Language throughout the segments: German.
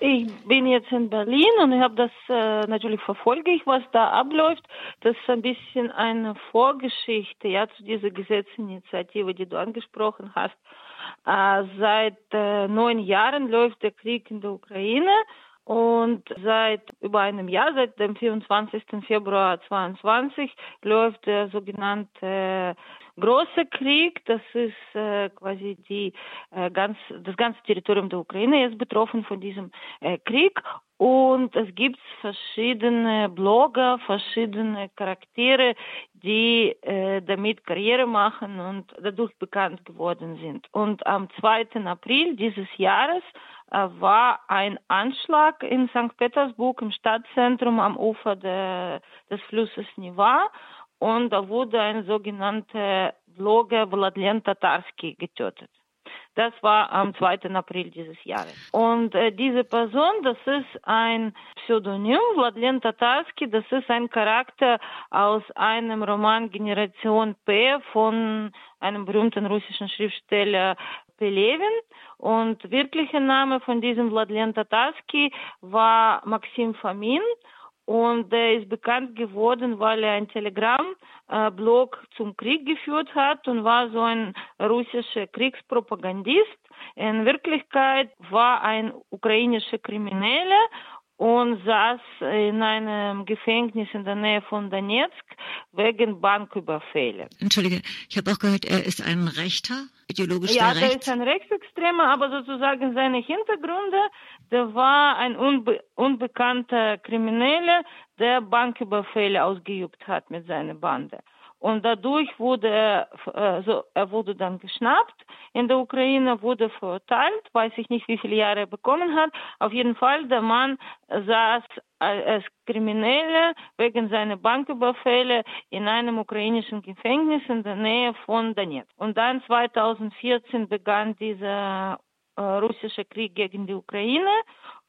Ich bin jetzt in Berlin und ich habe das äh, natürlich verfolge ich, was da abläuft. Das ist ein bisschen eine Vorgeschichte ja zu dieser Gesetzesinitiative, die du angesprochen hast. Äh, seit äh, neun Jahren läuft der Krieg in der Ukraine und seit über einem Jahr, seit dem 24. Februar 2022, läuft der sogenannte große Krieg. Das ist äh, quasi die äh, ganz das ganze Territorium der Ukraine ist betroffen von diesem äh, Krieg. Und es gibt verschiedene Blogger, verschiedene Charaktere, die äh, damit Karriere machen und dadurch bekannt geworden sind. Und am 2. April dieses Jahres äh, war ein Anschlag in St. Petersburg im Stadtzentrum am Ufer de, des Flusses Niva und da wurde ein sogenannter Blogger Vladlen Tatarski getötet. Das war am 2. April dieses Jahres. Und äh, diese Person, das ist ein Pseudonym, Vladlen Tatarski, das ist ein Charakter aus einem Roman Generation P von einem berühmten russischen Schriftsteller Pelevin. Und wirklicher Name von diesem Vladlen Tatarski war Maxim Famin. Und er ist bekannt geworden, weil er ein Telegram-Blog äh, zum Krieg geführt hat und war so ein russischer Kriegspropagandist. In Wirklichkeit war ein ukrainischer Krimineller und saß in einem Gefängnis in der Nähe von Donetsk wegen Banküberfälle. Entschuldige, ich habe auch gehört, er ist ein Rechter, ideologisch Ja, der der ist ein Rechtsextremer, aber sozusagen seine Hintergründe der war ein unbe unbekannter Krimineller, der Banküberfälle ausgeübt hat mit seiner Bande. Und dadurch wurde er, äh, so, er wurde dann geschnappt in der Ukraine, wurde verurteilt, weiß ich nicht, wie viele Jahre er bekommen hat. Auf jeden Fall, der Mann saß als Krimineller wegen seiner Banküberfälle in einem ukrainischen Gefängnis in der Nähe von Donetsk. Und dann 2014 begann dieser äh, russische Krieg gegen die Ukraine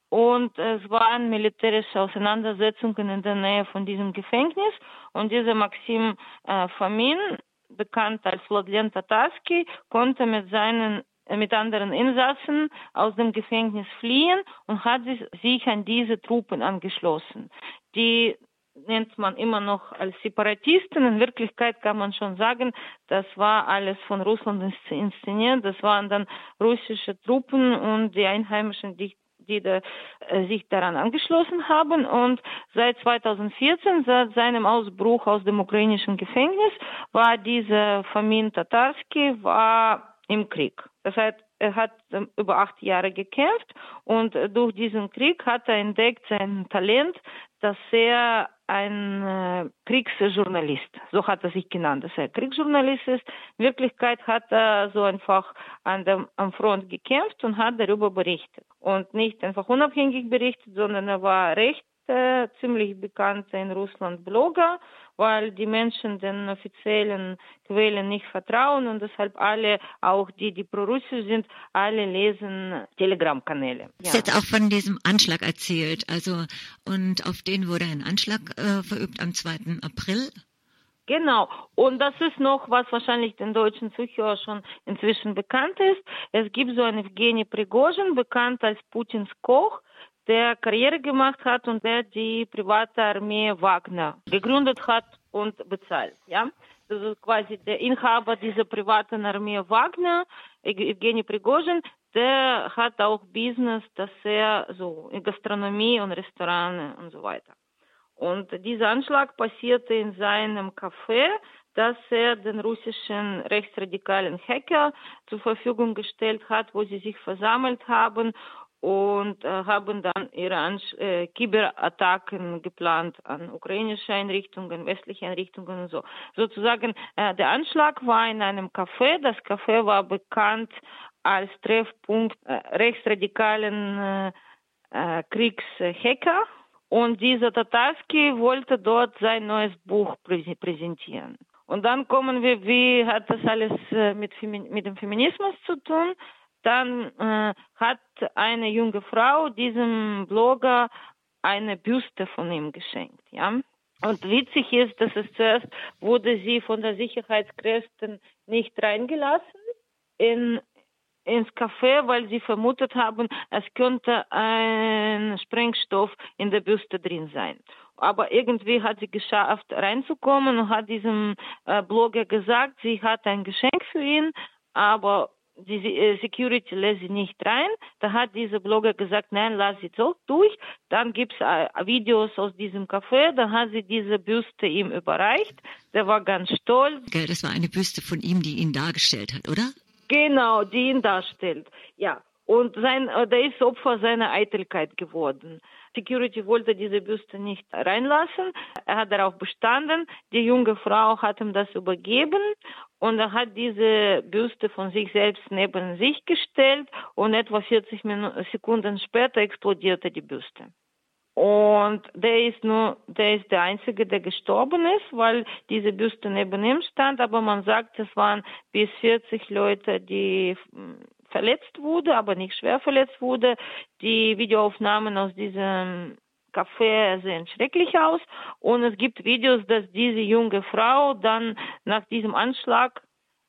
und es waren militärische Auseinandersetzungen in der Nähe von diesem Gefängnis und dieser Maxim äh, Famin, bekannt als Vladlen Tatarski, konnte mit seinen mit anderen Insassen aus dem Gefängnis fliehen und hat sich an diese Truppen angeschlossen, die nennt man immer noch als Separatisten. In Wirklichkeit kann man schon sagen, das war alles von Russland inszeniert. Das waren dann russische Truppen und die Einheimischen, die die da, äh, sich daran angeschlossen haben. Und seit 2014, seit seinem Ausbruch aus dem ukrainischen Gefängnis, war dieser Famin Tatarski war im Krieg. Das heißt, er hat ähm, über acht Jahre gekämpft und durch diesen Krieg hat er entdeckt sein Talent, dass er ein äh, Kriegsjournalist, so hat er sich genannt, dass er Kriegsjournalist ist. In Wirklichkeit hat er so einfach an dem, am Front gekämpft und hat darüber berichtet. Und nicht einfach unabhängig berichtet, sondern er war recht äh, ziemlich bekannter in Russland Blogger weil die Menschen den offiziellen Quellen nicht vertrauen und deshalb alle, auch die, die pro-russisch sind, alle lesen Telegram-Kanäle. Ja. Ist jetzt auch von diesem Anschlag erzählt, also und auf den wurde ein Anschlag äh, verübt am 2. April. Genau. Und das ist noch, was wahrscheinlich den deutschen Zuhörern schon inzwischen bekannt ist. Es gibt so einen Evgeny Prigozhin, bekannt als Putins Koch, der Karriere gemacht hat und der die private Armee Wagner gegründet hat und bezahlt. Ja, das ist quasi der Inhaber dieser privaten Armee Wagner, Evgeny Prigozhin, der hat auch Business, dass er so in Gastronomie und Restaurants und so weiter. Und dieser Anschlag passierte in seinem Café, das er den russischen rechtsradikalen Hacker zur Verfügung gestellt hat, wo sie sich versammelt haben und äh, haben dann ihre Ansch äh, Kyberattacken geplant an ukrainische Einrichtungen, westliche Einrichtungen und so. Sozusagen, äh, der Anschlag war in einem Café. Das Café war bekannt als Treffpunkt äh, rechtsradikalen äh, äh, Kriegshacker. Und dieser Tatarski wollte dort sein neues Buch präsentieren. Und dann kommen wir, wie hat das alles äh, mit, mit dem Feminismus zu tun? Dann äh, hat eine junge Frau diesem Blogger eine Büste von ihm geschenkt, ja. Und witzig ist, dass es zuerst wurde sie von der Sicherheitskräften nicht reingelassen in ins Café, weil sie vermutet haben, es könnte ein Sprengstoff in der Büste drin sein. Aber irgendwie hat sie geschafft, reinzukommen und hat diesem äh, Blogger gesagt, sie hat ein Geschenk für ihn, aber die äh, Security lässt sie nicht rein. Da hat dieser Blogger gesagt, nein, lass sie doch durch. Dann gibt's äh, Videos aus diesem Café, da hat sie diese Büste ihm überreicht. Der war ganz stolz. Das war eine Büste von ihm, die ihn dargestellt hat, oder? Genau, die ihn darstellt. Ja. Und sein, äh, der ist Opfer seiner Eitelkeit geworden. Security wollte diese Büste nicht reinlassen. Er hat darauf bestanden. Die junge Frau hat ihm das übergeben und er hat diese Büste von sich selbst neben sich gestellt und etwa 40 Minuten, Sekunden später explodierte die Büste. Und der ist nur, der ist der Einzige, der gestorben ist, weil diese Büste neben ihm stand. Aber man sagt, es waren bis 40 Leute, die verletzt wurde, aber nicht schwer verletzt wurde. Die Videoaufnahmen aus diesem Café sehen schrecklich aus. Und es gibt Videos, dass diese junge Frau dann nach diesem Anschlag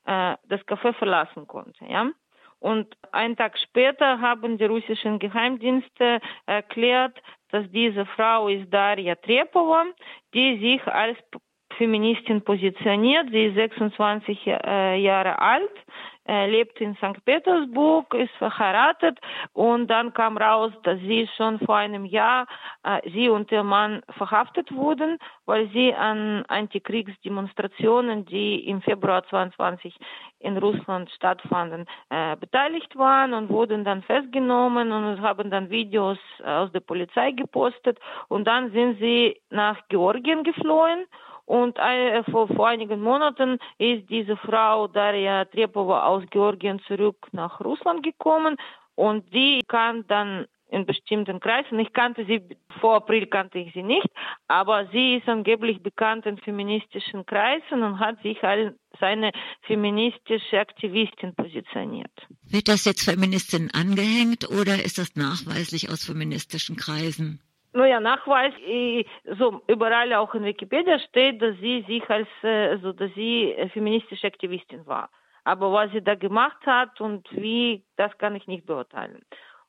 äh, das Café verlassen konnte. Ja? Und einen Tag später haben die russischen Geheimdienste erklärt, dass diese Frau ist Daria Trepova, die sich als Feministin positioniert. Sie ist 26 äh, Jahre alt lebt in St. Petersburg, ist verheiratet und dann kam raus, dass sie schon vor einem Jahr, äh, sie und ihr Mann verhaftet wurden, weil sie an Antikriegsdemonstrationen, die im Februar 22 in Russland stattfanden, äh, beteiligt waren und wurden dann festgenommen und haben dann Videos aus der Polizei gepostet und dann sind sie nach Georgien geflohen und äh, vor, vor einigen Monaten ist diese Frau Daria Trepova aus Georgien zurück nach Russland gekommen und die kann dann in bestimmten Kreisen. Ich kannte sie, vor April kannte ich sie nicht, aber sie ist angeblich bekannt in feministischen Kreisen und hat sich als eine feministische Aktivistin positioniert. Wird das jetzt Feministin angehängt oder ist das nachweislich aus feministischen Kreisen? Naja, Nachweis, so überall auch in Wikipedia steht, dass sie sich als, also dass sie feministische Aktivistin war. Aber was sie da gemacht hat und wie, das kann ich nicht beurteilen.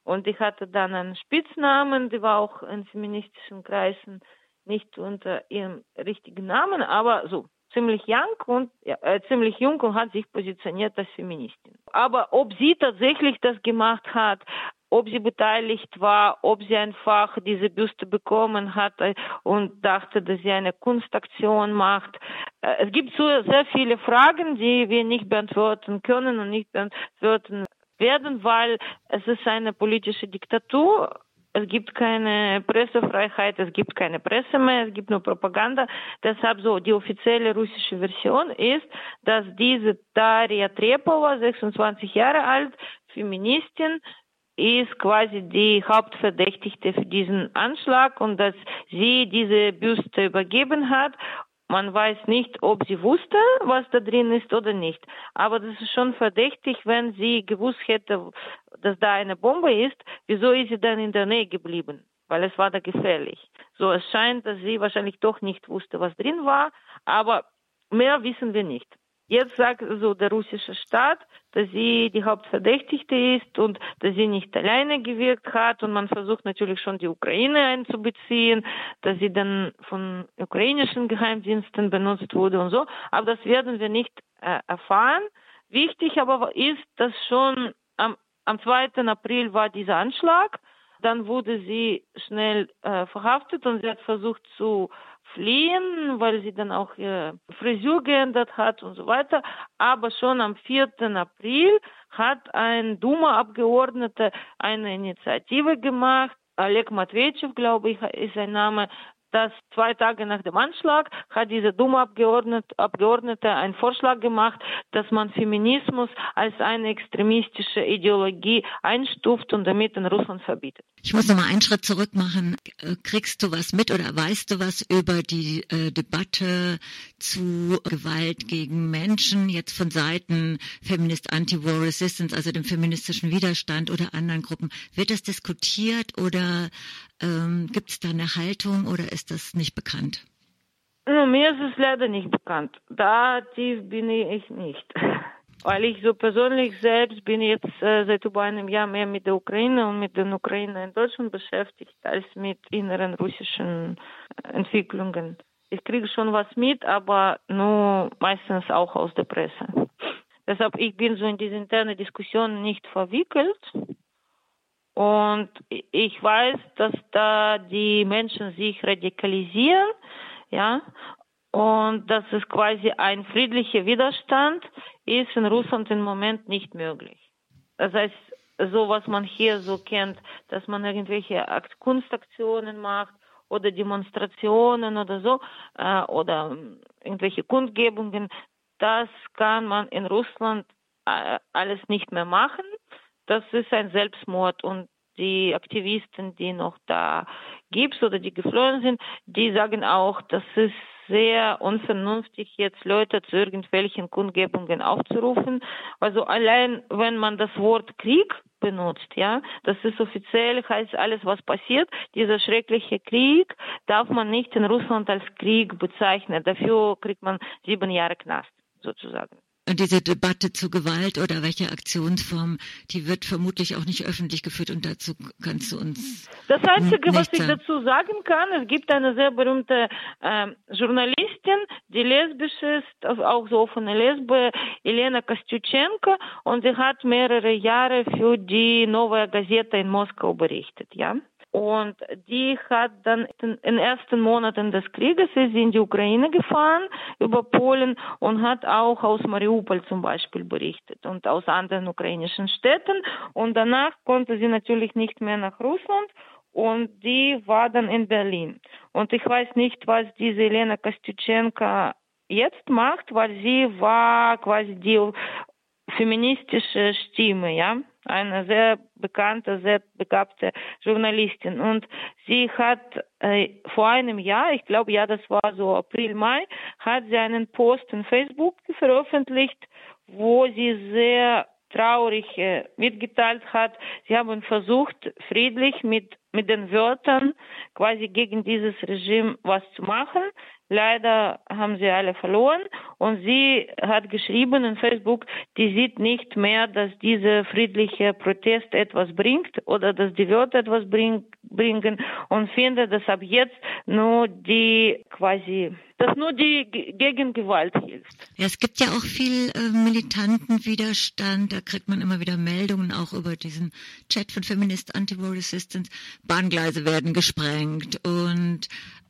Und ich hatte dann einen Spitznamen, die war auch in feministischen Kreisen nicht unter ihrem richtigen Namen, aber so ziemlich jung und äh, ziemlich jung und hat sich positioniert als Feministin. Aber ob sie tatsächlich das gemacht hat, ob sie beteiligt war, ob sie einfach diese Büste bekommen hat und dachte, dass sie eine Kunstaktion macht. Es gibt so sehr viele Fragen, die wir nicht beantworten können und nicht beantworten werden, weil es ist eine politische Diktatur. Es gibt keine Pressefreiheit, es gibt keine Presse mehr, es gibt nur Propaganda. Deshalb so, die offizielle russische Version ist, dass diese Daria Trepova, 26 Jahre alt, Feministin, ist quasi die Hauptverdächtigte für diesen Anschlag und dass sie diese Büste übergeben hat. Man weiß nicht, ob sie wusste, was da drin ist oder nicht. Aber das ist schon verdächtig, wenn sie gewusst hätte, dass da eine Bombe ist. Wieso ist sie dann in der Nähe geblieben? Weil es war da gefährlich. So, es scheint, dass sie wahrscheinlich doch nicht wusste, was drin war. Aber mehr wissen wir nicht. Jetzt sagt so der russische Staat, dass sie die Hauptverdächtigte ist und dass sie nicht alleine gewirkt hat und man versucht natürlich schon die Ukraine einzubeziehen, dass sie dann von ukrainischen Geheimdiensten benutzt wurde und so. Aber das werden wir nicht äh, erfahren. Wichtig aber ist, dass schon am, am 2. April war dieser Anschlag. Dann wurde sie schnell äh, verhaftet und sie hat versucht zu fliehen, weil sie dann auch ihre Frisur geändert hat und so weiter. Aber schon am 4. April hat ein Duma-Abgeordneter eine Initiative gemacht. Oleg Matveyev, glaube ich, ist sein Name, dass zwei Tage nach dem Anschlag hat diese Duma-Abgeordnete Abgeordnete einen Vorschlag gemacht, dass man Feminismus als eine extremistische Ideologie einstuft und damit in Russland verbietet. Ich muss noch mal einen Schritt zurück machen. Äh, kriegst du was mit oder weißt du was über die äh, Debatte zu Gewalt gegen Menschen jetzt von Seiten Feminist Anti-War Resistance, also dem feministischen Widerstand oder anderen Gruppen? Wird das diskutiert oder ähm, gibt es da eine Haltung oder ist das nicht bekannt? Mir ist es leider nicht bekannt. Da tief bin ich nicht. Weil ich so persönlich selbst bin jetzt äh, seit über einem Jahr mehr mit der Ukraine und mit den Ukrainer in Deutschland beschäftigt als mit inneren russischen äh, Entwicklungen. Ich kriege schon was mit, aber nur meistens auch aus der Presse. Deshalb ich bin so in diese interne Diskussion nicht verwickelt. Und ich weiß, dass da die Menschen sich radikalisieren, ja, und dass es quasi ein friedlicher Widerstand ist in Russland im Moment nicht möglich. Das heißt, so was man hier so kennt, dass man irgendwelche Akt Kunstaktionen macht oder Demonstrationen oder so äh, oder irgendwelche Kundgebungen, das kann man in Russland äh, alles nicht mehr machen. Das ist ein Selbstmord und die Aktivisten, die noch da gibt oder die geflohen sind, die sagen auch, das ist sehr unvernünftig, jetzt Leute zu irgendwelchen Kundgebungen aufzurufen. Also allein, wenn man das Wort Krieg benutzt, ja, das ist offiziell, heißt alles, was passiert. Dieser schreckliche Krieg darf man nicht in Russland als Krieg bezeichnen. Dafür kriegt man sieben Jahre Knast, sozusagen und diese Debatte zu Gewalt oder welche Aktionsform, die wird vermutlich auch nicht öffentlich geführt und dazu kannst du uns. Das Einzige, was ich dazu sagen kann, es gibt eine sehr berühmte äh, Journalistin, die lesbisch ist, auch so offene Lesbe, Elena Kostyuchenko, und sie hat mehrere Jahre für die Neue Gazette in Moskau berichtet, ja. Und die hat dann in den ersten Monaten des Krieges ist in die Ukraine gefahren über Polen und hat auch aus Mariupol zum Beispiel berichtet und aus anderen ukrainischen Städten. Und danach konnte sie natürlich nicht mehr nach Russland und die war dann in Berlin. Und ich weiß nicht, was diese Elena Kostючenko jetzt macht, weil sie war quasi die feministische Stimme, ja eine sehr bekannte, sehr begabte Journalistin. Und sie hat äh, vor einem Jahr, ich glaube, ja, das war so April, Mai, hat sie einen Post in Facebook veröffentlicht, wo sie sehr traurig äh, mitgeteilt hat, sie haben versucht, friedlich mit, mit den Wörtern quasi gegen dieses Regime was zu machen. Leider haben sie alle verloren und sie hat geschrieben in Facebook, die sieht nicht mehr, dass dieser friedliche Protest etwas bringt oder dass die Wörter etwas bring, bringen und findet, dass ab jetzt nur die quasi, dass nur die gegen hilft. Ja, es gibt ja auch viel äh, militanten Widerstand. Da kriegt man immer wieder Meldungen auch über diesen Chat von Feminist Anti-War Resistance. Bahngleise werden gesprengt und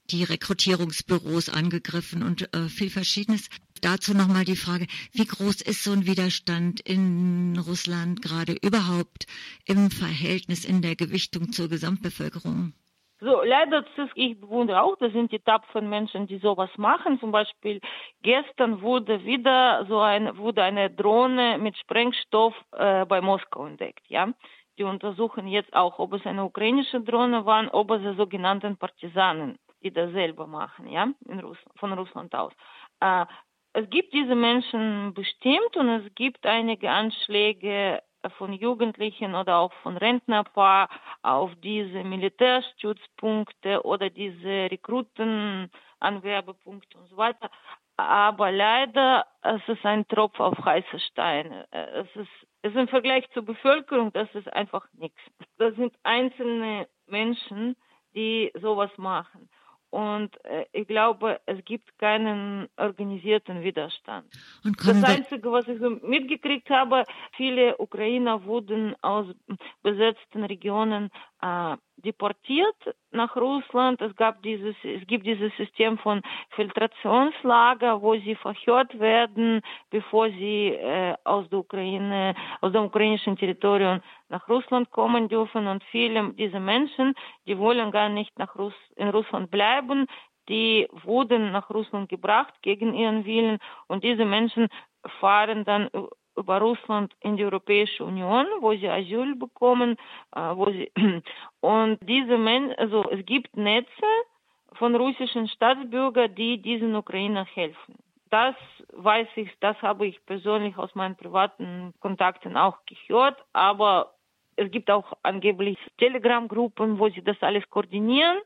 die Rekrutierungsbüros angegriffen und äh, viel Verschiedenes. Dazu nochmal die Frage, wie groß ist so ein Widerstand in Russland gerade überhaupt im Verhältnis, in der Gewichtung zur Gesamtbevölkerung? So, leider, ich bewundere auch, das sind die tapferen Menschen, die sowas machen. Zum Beispiel gestern wurde wieder so ein, wurde eine Drohne mit Sprengstoff äh, bei Moskau entdeckt, ja. Die untersuchen jetzt auch, ob es eine ukrainische Drohne war, ob es sogenannten Partisanen die das selber machen, ja, in Russland, von Russland aus. Äh, es gibt diese Menschen bestimmt und es gibt einige Anschläge von Jugendlichen oder auch von Rentnerpaar auf diese Militärstützpunkte oder diese Rekrutenanwerbepunkte und so weiter. Aber leider, es ist ein Tropf auf heiße Steine. Es ist, es ist im Vergleich zur Bevölkerung, das ist einfach nichts. Das sind einzelne Menschen, die sowas machen. Und äh, ich glaube, es gibt keinen organisierten Widerstand. das Einzige, was ich mitgekriegt habe, viele Ukrainer wurden aus besetzten Regionen äh, deportiert nach Russland. Es gab dieses, es gibt dieses System von Filtrationslager, wo sie verhört werden, bevor sie äh, aus der Ukraine, aus dem ukrainischen Territorium nach Russland kommen dürfen. Und viele dieser Menschen, die wollen gar nicht nach Russ in Russland bleiben, die wurden nach Russland gebracht gegen ihren Willen. Und diese Menschen fahren dann über Russland in die Europäische Union, wo sie Asyl bekommen, äh, wo sie und diese Men also es gibt Netze von russischen Staatsbürgern, die diesen Ukrainer helfen. Das weiß ich, das habe ich persönlich aus meinen privaten Kontakten auch gehört, aber es gibt auch angeblich Telegram-Gruppen, wo sie das alles koordinieren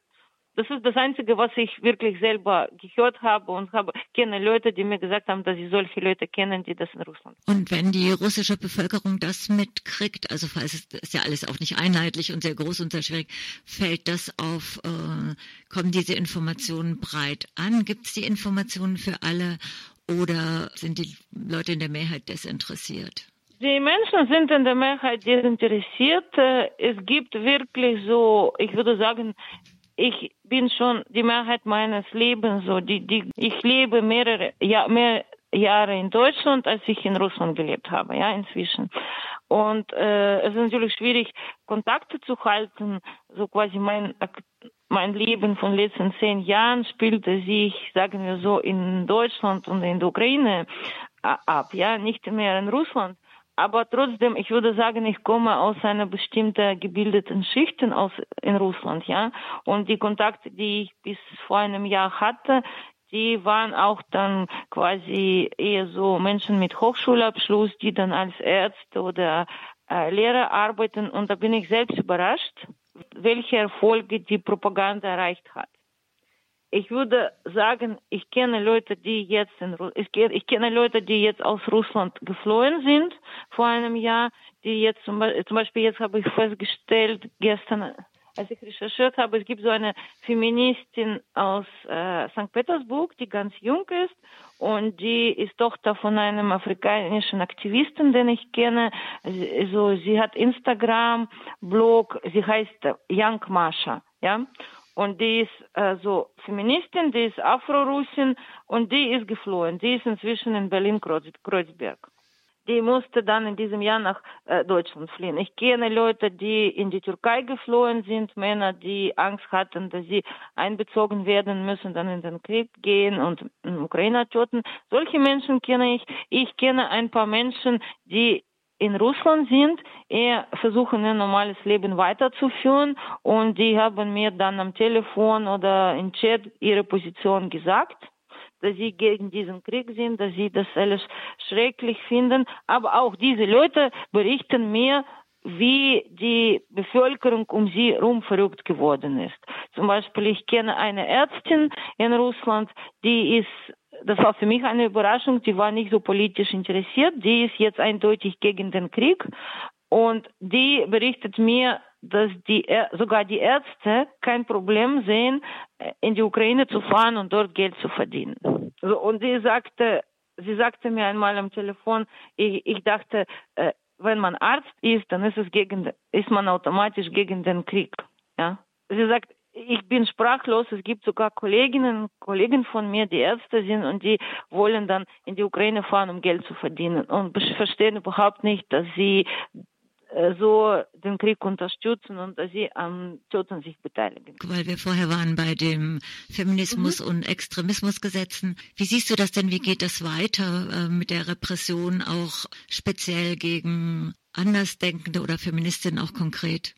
Das ist das Einzige, was ich wirklich selber gehört habe und habe kenne Leute, die mir gesagt haben, dass sie solche Leute kennen, die das in Russland. Und wenn die russische Bevölkerung das mitkriegt, also falls es ist ja alles auch nicht einheitlich und sehr groß und sehr schwierig, fällt das auf, äh, kommen diese Informationen breit an? Gibt es die Informationen für alle oder sind die Leute in der Mehrheit desinteressiert? Die Menschen sind in der Mehrheit desinteressiert. Äh, es gibt wirklich so, ich würde sagen, ich bin schon die Mehrheit meines Lebens so, die, die, ich lebe mehrere, ja, mehr Jahre in Deutschland, als ich in Russland gelebt habe, ja, inzwischen. Und äh, es ist natürlich schwierig, Kontakte zu halten. So quasi mein mein Leben von letzten zehn Jahren spielte sich, sagen wir so, in Deutschland und in der Ukraine ab, ja, nicht mehr in Russland. Aber trotzdem, ich würde sagen, ich komme aus einer bestimmten gebildeten Schichten aus in Russland, ja. Und die Kontakte, die ich bis vor einem Jahr hatte, die waren auch dann quasi eher so Menschen mit Hochschulabschluss, die dann als Ärzte oder äh, Lehrer arbeiten. Und da bin ich selbst überrascht, welche Erfolge die Propaganda erreicht hat. Ich würde sagen, ich kenne Leute, die jetzt in, ich, ich kenne Leute, die jetzt aus Russland geflohen sind vor einem Jahr, die jetzt zum, zum Beispiel jetzt habe ich festgestellt gestern, als ich recherchiert habe, es gibt so eine Feministin aus äh, St. Petersburg, die ganz jung ist und die ist Tochter von einem afrikanischen Aktivisten, den ich kenne. Also sie hat Instagram, Blog, sie heißt Young Masha, ja. Und die ist äh, so Feministin, die ist Afro-Russin und die ist geflohen. Die ist inzwischen in Berlin-Kreuzberg. Die musste dann in diesem Jahr nach äh, Deutschland fliehen. Ich kenne Leute, die in die Türkei geflohen sind, Männer, die Angst hatten, dass sie einbezogen werden müssen, dann in den Krieg gehen und in Ukraine töten. Solche Menschen kenne ich. Ich kenne ein paar Menschen, die in Russland sind, eher versuchen ein normales Leben weiterzuführen und die haben mir dann am Telefon oder im Chat ihre Position gesagt, dass sie gegen diesen Krieg sind, dass sie das alles schrecklich finden. Aber auch diese Leute berichten mir, wie die Bevölkerung um sie herum verrückt geworden ist. Zum Beispiel, ich kenne eine Ärztin in Russland, die ist das war für mich eine Überraschung. Die war nicht so politisch interessiert. Die ist jetzt eindeutig gegen den Krieg. Und die berichtet mir, dass die, sogar die Ärzte kein Problem sehen, in die Ukraine zu fahren und dort Geld zu verdienen. und sie sagte, sie sagte mir einmal am Telefon, ich, ich dachte, äh, wenn man Arzt ist, dann ist es gegen, ist man automatisch gegen den Krieg. Ja. Sie sagt, ich bin sprachlos. Es gibt sogar Kolleginnen und Kollegen von mir, die Ärzte sind und die wollen dann in die Ukraine fahren, um Geld zu verdienen und verstehen überhaupt nicht, dass sie äh, so den Krieg unterstützen und dass sie am Töten sich beteiligen. Weil wir vorher waren bei dem Feminismus mhm. und Extremismusgesetzen. Wie siehst du das denn? Wie geht das weiter äh, mit der Repression auch speziell gegen Andersdenkende oder Feministinnen auch konkret?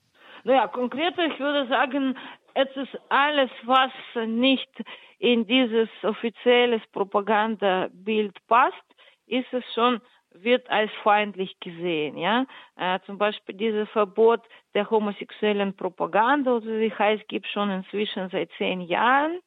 Naja, konkret, ich würde sagen, es ist alles, was nicht in dieses offizielles Propagandabild passt, ist es schon wird als feindlich gesehen, ja. Äh, zum Beispiel dieses Verbot der homosexuellen Propaganda, oder wie heißt, gibt schon inzwischen seit zehn Jahren.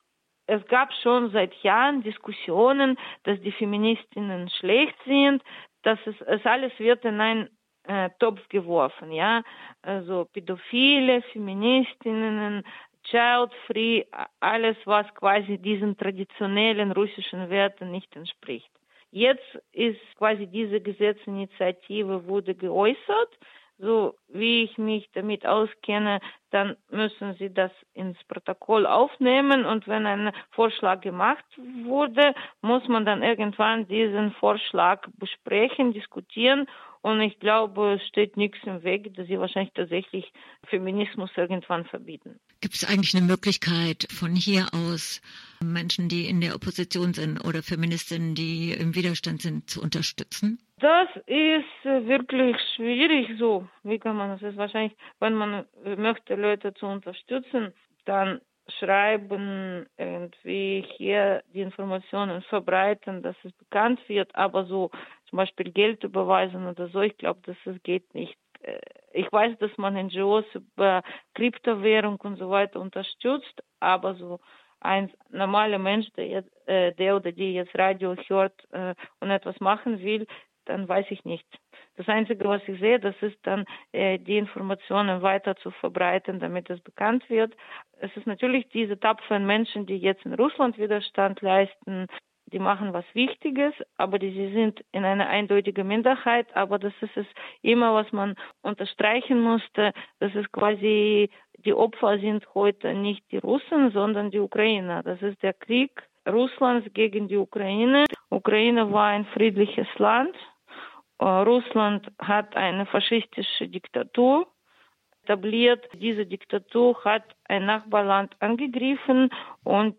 Es gab schon seit Jahren Diskussionen, dass die Feministinnen schlecht sind, dass es, es alles wird in ein äh, Topf geworfen, ja. Also Pädophile, Feministinnen, Child-Free, alles, was quasi diesen traditionellen russischen Werten nicht entspricht. Jetzt ist quasi diese Gesetzesinitiative wurde geäußert. So wie ich mich damit auskenne, dann müssen Sie das ins Protokoll aufnehmen und wenn ein Vorschlag gemacht wurde, muss man dann irgendwann diesen Vorschlag besprechen, diskutieren und ich glaube, es steht nichts im Weg, dass sie wahrscheinlich tatsächlich Feminismus irgendwann verbieten. Gibt es eigentlich eine Möglichkeit von hier aus Menschen, die in der Opposition sind oder Feministinnen, die im Widerstand sind, zu unterstützen? Das ist wirklich schwierig so. Wie kann man das? Ist wahrscheinlich, wenn man möchte, Leute zu unterstützen, dann schreiben, irgendwie hier die Informationen verbreiten, dass es bekannt wird, aber so zum Beispiel Geld überweisen oder so, ich glaube, dass es geht nicht. Ich weiß, dass man NGOs über Kryptowährung und so weiter unterstützt, aber so ein normaler Mensch, der, jetzt, äh, der oder die jetzt Radio hört äh, und etwas machen will, dann weiß ich nicht. Das Einzige, was ich sehe, das ist dann äh, die Informationen weiter zu verbreiten, damit es bekannt wird. Es ist natürlich diese tapferen Menschen, die jetzt in Russland Widerstand leisten, die machen was Wichtiges, aber die, sie sind in einer eindeutigen Minderheit. Aber das ist es immer, was man unterstreichen musste. Das ist quasi, die Opfer sind heute nicht die Russen, sondern die Ukrainer. Das ist der Krieg Russlands gegen die Ukraine. Ukraine war ein friedliches Land. Äh, Russland hat eine faschistische Diktatur etabliert. Diese Diktatur hat ein Nachbarland angegriffen und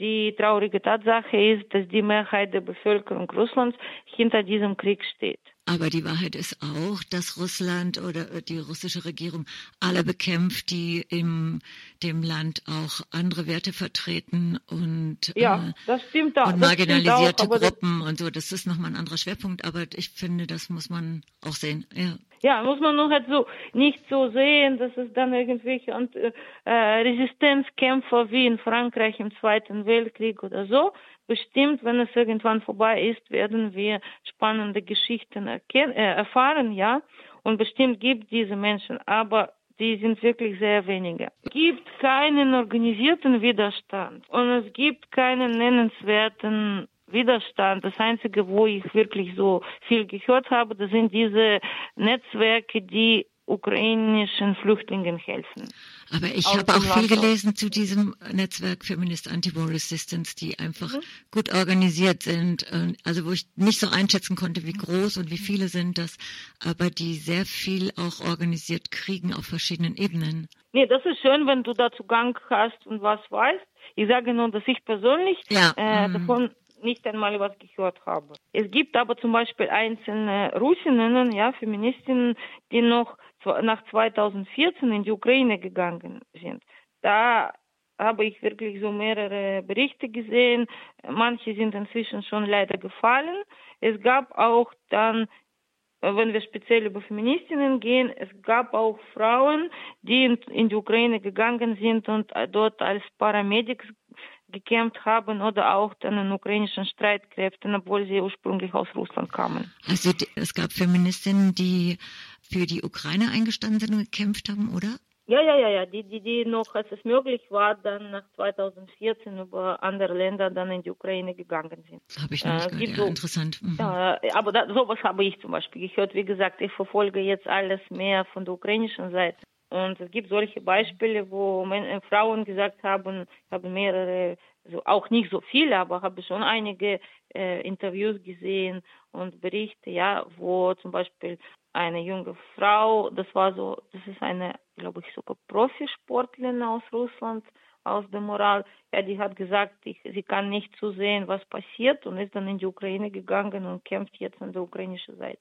die traurige Tatsache ist, dass die Mehrheit der Bevölkerung Russlands hinter diesem Krieg steht. Aber die Wahrheit ist auch, dass Russland oder die russische Regierung alle bekämpft, die in dem Land auch andere Werte vertreten und, ja, äh, das stimmt auch, und marginalisierte auch, Gruppen und so. Das ist nochmal ein anderer Schwerpunkt, aber ich finde, das muss man auch sehen. Ja. Ja, muss man nur halt so nicht so sehen, dass es dann irgendwelche und, äh, Resistenzkämpfer wie in Frankreich im Zweiten Weltkrieg oder so. Bestimmt, wenn es irgendwann vorbei ist, werden wir spannende Geschichten erkennen, äh, erfahren, ja. Und bestimmt gibt diese Menschen, aber die sind wirklich sehr wenige. Es gibt keinen organisierten Widerstand und es gibt keinen nennenswerten Widerstand. Das Einzige, wo ich wirklich so viel gehört habe, das sind diese Netzwerke, die ukrainischen Flüchtlingen helfen. Aber ich habe auch viel gelesen zu diesem Netzwerk Feminist Anti-War Resistance, die einfach mhm. gut organisiert sind, also wo ich nicht so einschätzen konnte, wie groß und wie viele sind das, aber die sehr viel auch organisiert kriegen auf verschiedenen Ebenen. Nee, das ist schön, wenn du da Zugang hast und was weißt. Ich sage nur, dass ich persönlich ja. äh, mhm. davon nicht einmal was gehört habe. Es gibt aber zum Beispiel einzelne Russinnen, ja, Feministinnen, die noch nach 2014 in die Ukraine gegangen sind. Da habe ich wirklich so mehrere Berichte gesehen. Manche sind inzwischen schon leider gefallen. Es gab auch dann, wenn wir speziell über Feministinnen gehen, es gab auch Frauen, die in, die Ukraine gegangen sind und dort als Paramedics gekämpft haben oder auch in ukrainischen Streitkräften, obwohl sie ursprünglich aus Russland kamen. Also es gab Feministinnen, die für die Ukraine eingestanden sind und gekämpft haben, oder? Ja, ja, ja, ja, die, die, die noch, als es möglich war, dann nach 2014 über andere Länder dann in die Ukraine gegangen sind. Habe ich noch nicht äh, gehört, ja, so, interessant. Mhm. Ja, aber da, sowas habe ich zum Beispiel gehört. Wie gesagt, ich verfolge jetzt alles mehr von der ukrainischen Seite. Und es gibt solche Beispiele, wo äh, Frauen gesagt haben, ich habe mehrere, also auch nicht so viele, aber habe schon einige äh, Interviews gesehen und Berichte, ja, wo zum Beispiel eine junge Frau, das war so, das ist eine, glaube ich, sogar Profisportlerin aus Russland, aus der Moral, ja, die hat gesagt, ich, sie kann nicht zusehen, was passiert und ist dann in die Ukraine gegangen und kämpft jetzt an der ukrainischen Seite.